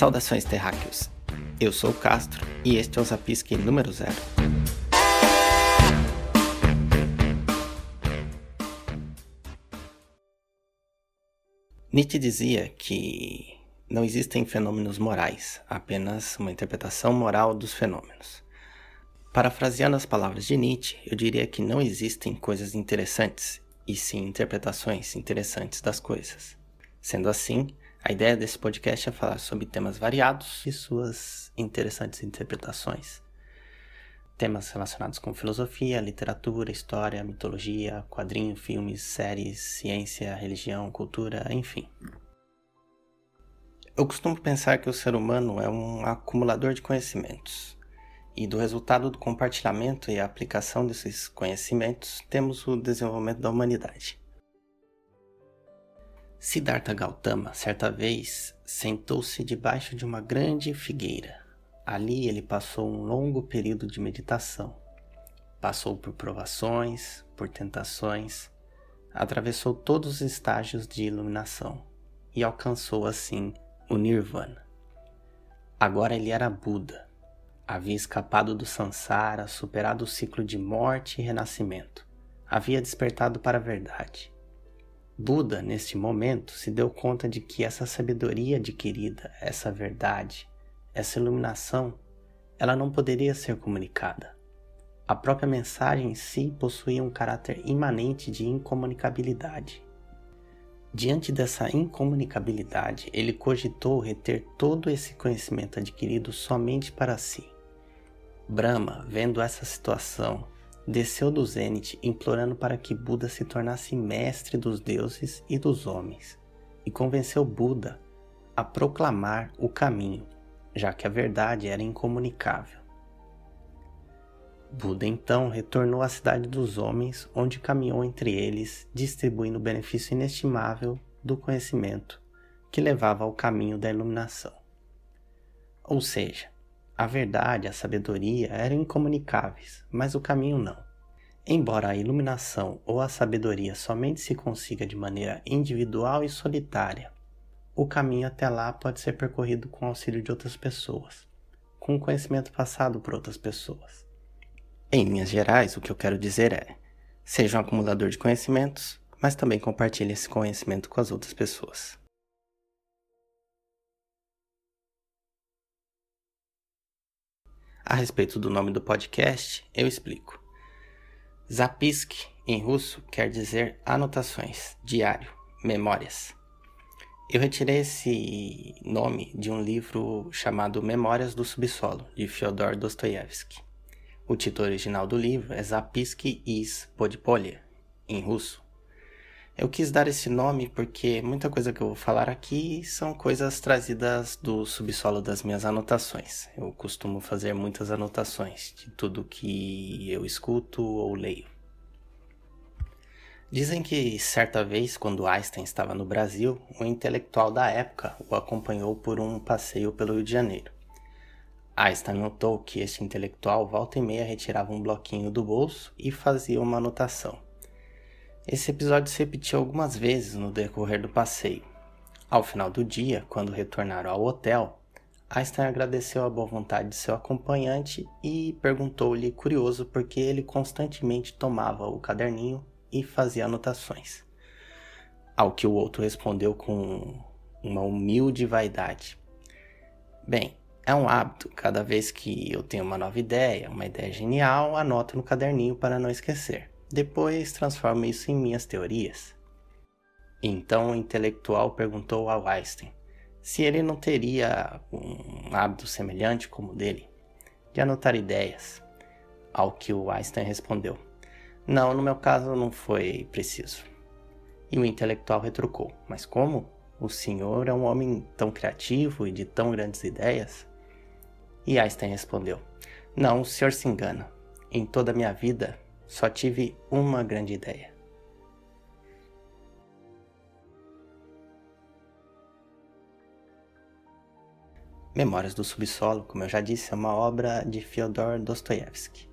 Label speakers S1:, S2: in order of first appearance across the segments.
S1: Saudações terráqueos. Eu sou o Castro e este é o Zapisque número zero. Nietzsche dizia que não existem fenômenos morais, apenas uma interpretação moral dos fenômenos. Parafraseando as palavras de Nietzsche, eu diria que não existem coisas interessantes, e sim interpretações interessantes das coisas. Sendo assim, a ideia desse podcast é falar sobre temas variados e suas interessantes interpretações. Temas relacionados com filosofia, literatura, história, mitologia, quadrinho, filmes, séries, ciência, religião, cultura, enfim. Eu costumo pensar que o ser humano é um acumulador de conhecimentos. E do resultado do compartilhamento e aplicação desses conhecimentos, temos o desenvolvimento da humanidade. Siddhartha Gautama, certa vez, sentou-se debaixo de uma grande figueira. Ali ele passou um longo período de meditação. Passou por provações, por tentações, atravessou todos os estágios de iluminação e alcançou assim o Nirvana. Agora ele era Buda. Havia escapado do Sansara, superado o ciclo de morte e renascimento. Havia despertado para a verdade Buda, neste momento, se deu conta de que essa sabedoria adquirida, essa verdade, essa iluminação, ela não poderia ser comunicada. A própria mensagem em si possuía um caráter imanente de incomunicabilidade. Diante dessa incomunicabilidade, ele cogitou reter todo esse conhecimento adquirido somente para si. Brahma, vendo essa situação, desceu do zênite implorando para que Buda se tornasse mestre dos deuses e dos homens, e convenceu Buda a proclamar o caminho, já que a verdade era incomunicável. Buda então retornou à cidade dos homens, onde caminhou entre eles, distribuindo o benefício inestimável do conhecimento que levava ao caminho da iluminação. Ou seja, a verdade, a sabedoria eram incomunicáveis, mas o caminho não. Embora a iluminação ou a sabedoria somente se consiga de maneira individual e solitária, o caminho até lá pode ser percorrido com auxílio de outras pessoas, com o conhecimento passado por outras pessoas. Em linhas gerais, o que eu quero dizer é: seja um acumulador de conhecimentos, mas também compartilhe esse conhecimento com as outras pessoas. A respeito do nome do podcast, eu explico. Zapisk, em russo, quer dizer anotações, diário, memórias. Eu retirei esse nome de um livro chamado Memórias do Subsolo, de Fyodor Dostoiévski. O título original do livro é Zapiski is Podpolye, em russo, eu quis dar esse nome porque muita coisa que eu vou falar aqui são coisas trazidas do subsolo das minhas anotações. Eu costumo fazer muitas anotações de tudo que eu escuto ou leio. Dizem que certa vez, quando Einstein estava no Brasil, um intelectual da época o acompanhou por um passeio pelo Rio de Janeiro. Einstein notou que este intelectual volta e meia retirava um bloquinho do bolso e fazia uma anotação. Esse episódio se repetiu algumas vezes no decorrer do passeio. Ao final do dia, quando retornaram ao hotel, Einstein agradeceu a boa vontade de seu acompanhante e perguntou-lhe, curioso, por que ele constantemente tomava o caderninho e fazia anotações. Ao que o outro respondeu com uma humilde vaidade: Bem, é um hábito. Cada vez que eu tenho uma nova ideia, uma ideia genial, anoto no caderninho para não esquecer. Depois transformo isso em minhas teorias. Então o intelectual perguntou ao Einstein se ele não teria um hábito semelhante como o dele, de anotar ideias. Ao que o Einstein respondeu: Não, no meu caso não foi preciso. E o intelectual retrucou: Mas como? O senhor é um homem tão criativo e de tão grandes ideias? E Einstein respondeu: Não, o senhor se engana. Em toda a minha vida só tive uma grande ideia. Memórias do Subsolo, como eu já disse, é uma obra de Fyodor Dostoiévski.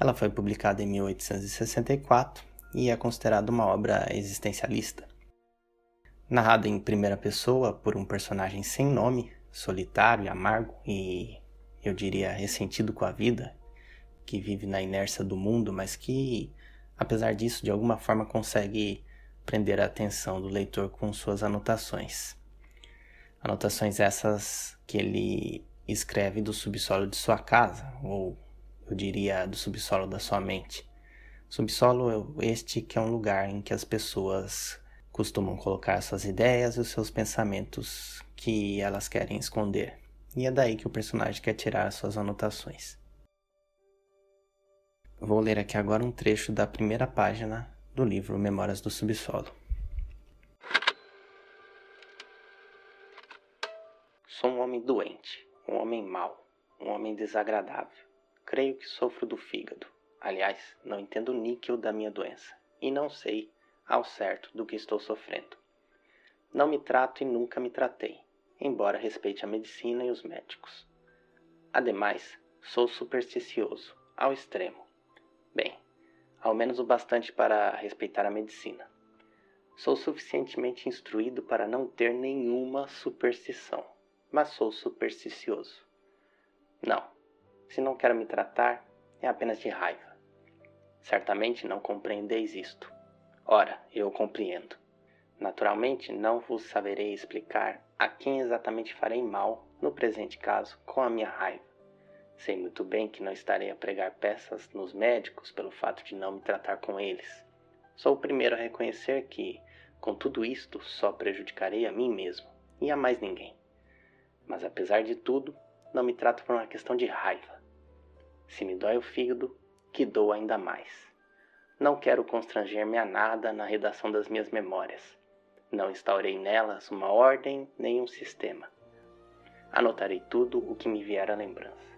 S1: Ela foi publicada em 1864 e é considerada uma obra existencialista. Narrada em primeira pessoa por um personagem sem nome, solitário amargo e eu diria ressentido com a vida, que vive na inércia do mundo, mas que, apesar disso, de alguma forma consegue prender a atenção do leitor com suas anotações. Anotações essas que ele escreve do subsolo de sua casa, ou eu diria do subsolo da sua mente. Subsolo este que é um lugar em que as pessoas costumam colocar suas ideias e os seus pensamentos que elas querem esconder. E é daí que o personagem quer tirar as suas anotações. Vou ler aqui agora um trecho da primeira página do livro Memórias do Subsolo. Sou um homem doente, um homem mau, um homem desagradável. Creio que sofro do fígado. Aliás, não entendo o níquel da minha doença e não sei ao certo do que estou sofrendo. Não me trato e nunca me tratei, embora respeite a medicina e os médicos. Ademais, sou supersticioso, ao extremo. Bem, ao menos o bastante para respeitar a medicina. Sou suficientemente instruído para não ter nenhuma superstição mas sou supersticioso. Não, se não quero me tratar, é apenas de raiva. Certamente não compreendeis isto. Ora, eu compreendo. Naturalmente, não vos saberei explicar a quem exatamente farei mal, no presente caso, com a minha raiva. Sei muito bem que não estarei a pregar peças nos médicos pelo fato de não me tratar com eles. Sou o primeiro a reconhecer que, com tudo isto, só prejudicarei a mim mesmo e a mais ninguém. Mas apesar de tudo, não me trato por uma questão de raiva. Se me dói o fígado, que dou ainda mais. Não quero constranger-me a nada na redação das minhas memórias. Não instaurei nelas uma ordem nem um sistema. Anotarei tudo o que me vier à lembrança.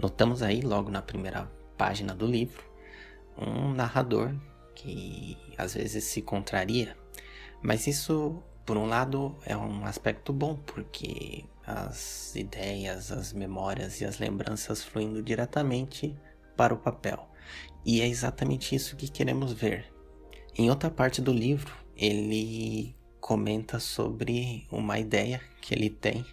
S1: Notamos aí, logo na primeira página do livro, um narrador que às vezes se contraria, mas isso, por um lado, é um aspecto bom, porque as ideias, as memórias e as lembranças fluindo diretamente para o papel. E é exatamente isso que queremos ver. Em outra parte do livro, ele comenta sobre uma ideia que ele tem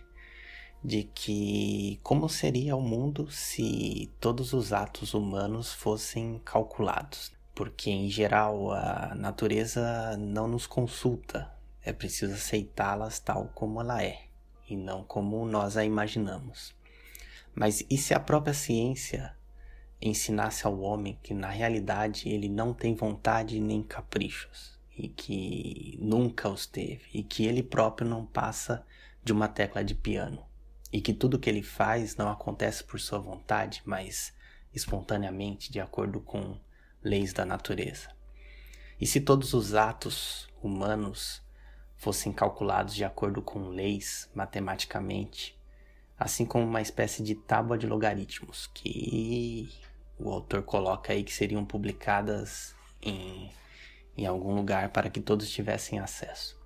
S1: de que como seria o mundo se todos os atos humanos fossem calculados? Porque em geral a natureza não nos consulta, é preciso aceitá-las tal como ela é e não como nós a imaginamos. Mas e se a própria ciência ensinasse ao homem que na realidade ele não tem vontade nem caprichos e que nunca os teve e que ele próprio não passa de uma tecla de piano e que tudo que ele faz não acontece por sua vontade, mas espontaneamente de acordo com leis da natureza. E se todos os atos humanos fossem calculados de acordo com leis matematicamente, assim como uma espécie de tábua de logaritmos que o autor coloca aí que seriam publicadas em, em algum lugar para que todos tivessem acesso.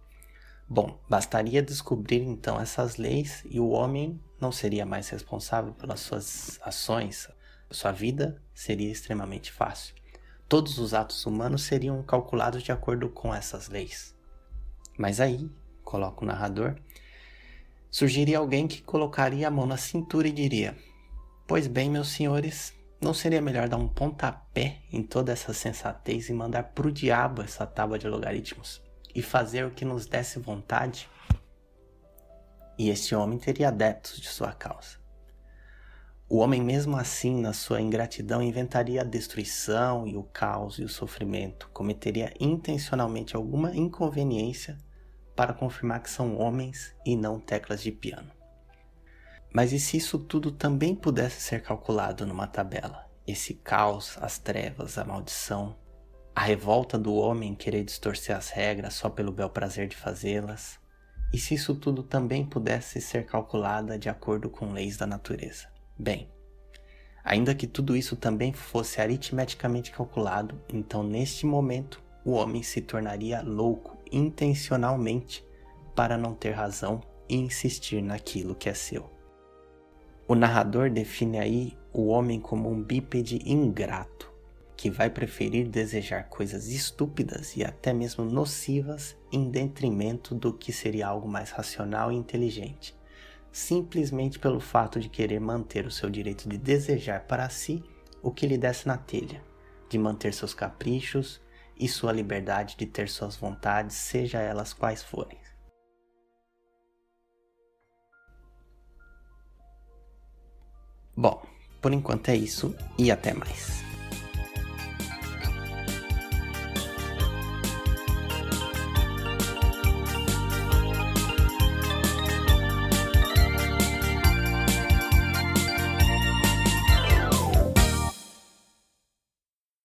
S1: Bom, bastaria descobrir então essas leis e o homem não seria mais responsável pelas suas ações, sua vida seria extremamente fácil todos os atos humanos seriam calculados de acordo com essas leis. Mas aí, coloca o narrador, surgiria alguém que colocaria a mão na cintura e diria: Pois bem, meus senhores, não seria melhor dar um pontapé em toda essa sensatez e mandar pro diabo essa tábua de logaritmos e fazer o que nos desse vontade? E este homem teria adeptos de sua causa. O homem, mesmo assim, na sua ingratidão, inventaria a destruição e o caos e o sofrimento, cometeria intencionalmente alguma inconveniência para confirmar que são homens e não teclas de piano. Mas e se isso tudo também pudesse ser calculado numa tabela? Esse caos, as trevas, a maldição, a revolta do homem querer distorcer as regras só pelo bel prazer de fazê-las? E se isso tudo também pudesse ser calculado de acordo com leis da natureza? Bem, ainda que tudo isso também fosse aritmeticamente calculado, então neste momento o homem se tornaria louco intencionalmente para não ter razão e insistir naquilo que é seu. O narrador define aí o homem como um bípede ingrato, que vai preferir desejar coisas estúpidas e até mesmo nocivas em detrimento do que seria algo mais racional e inteligente, simplesmente pelo fato de querer manter o seu direito de desejar para si o que lhe desce na telha, de manter seus caprichos e sua liberdade de ter suas vontades, seja elas quais forem. Bom, por enquanto é isso e até mais.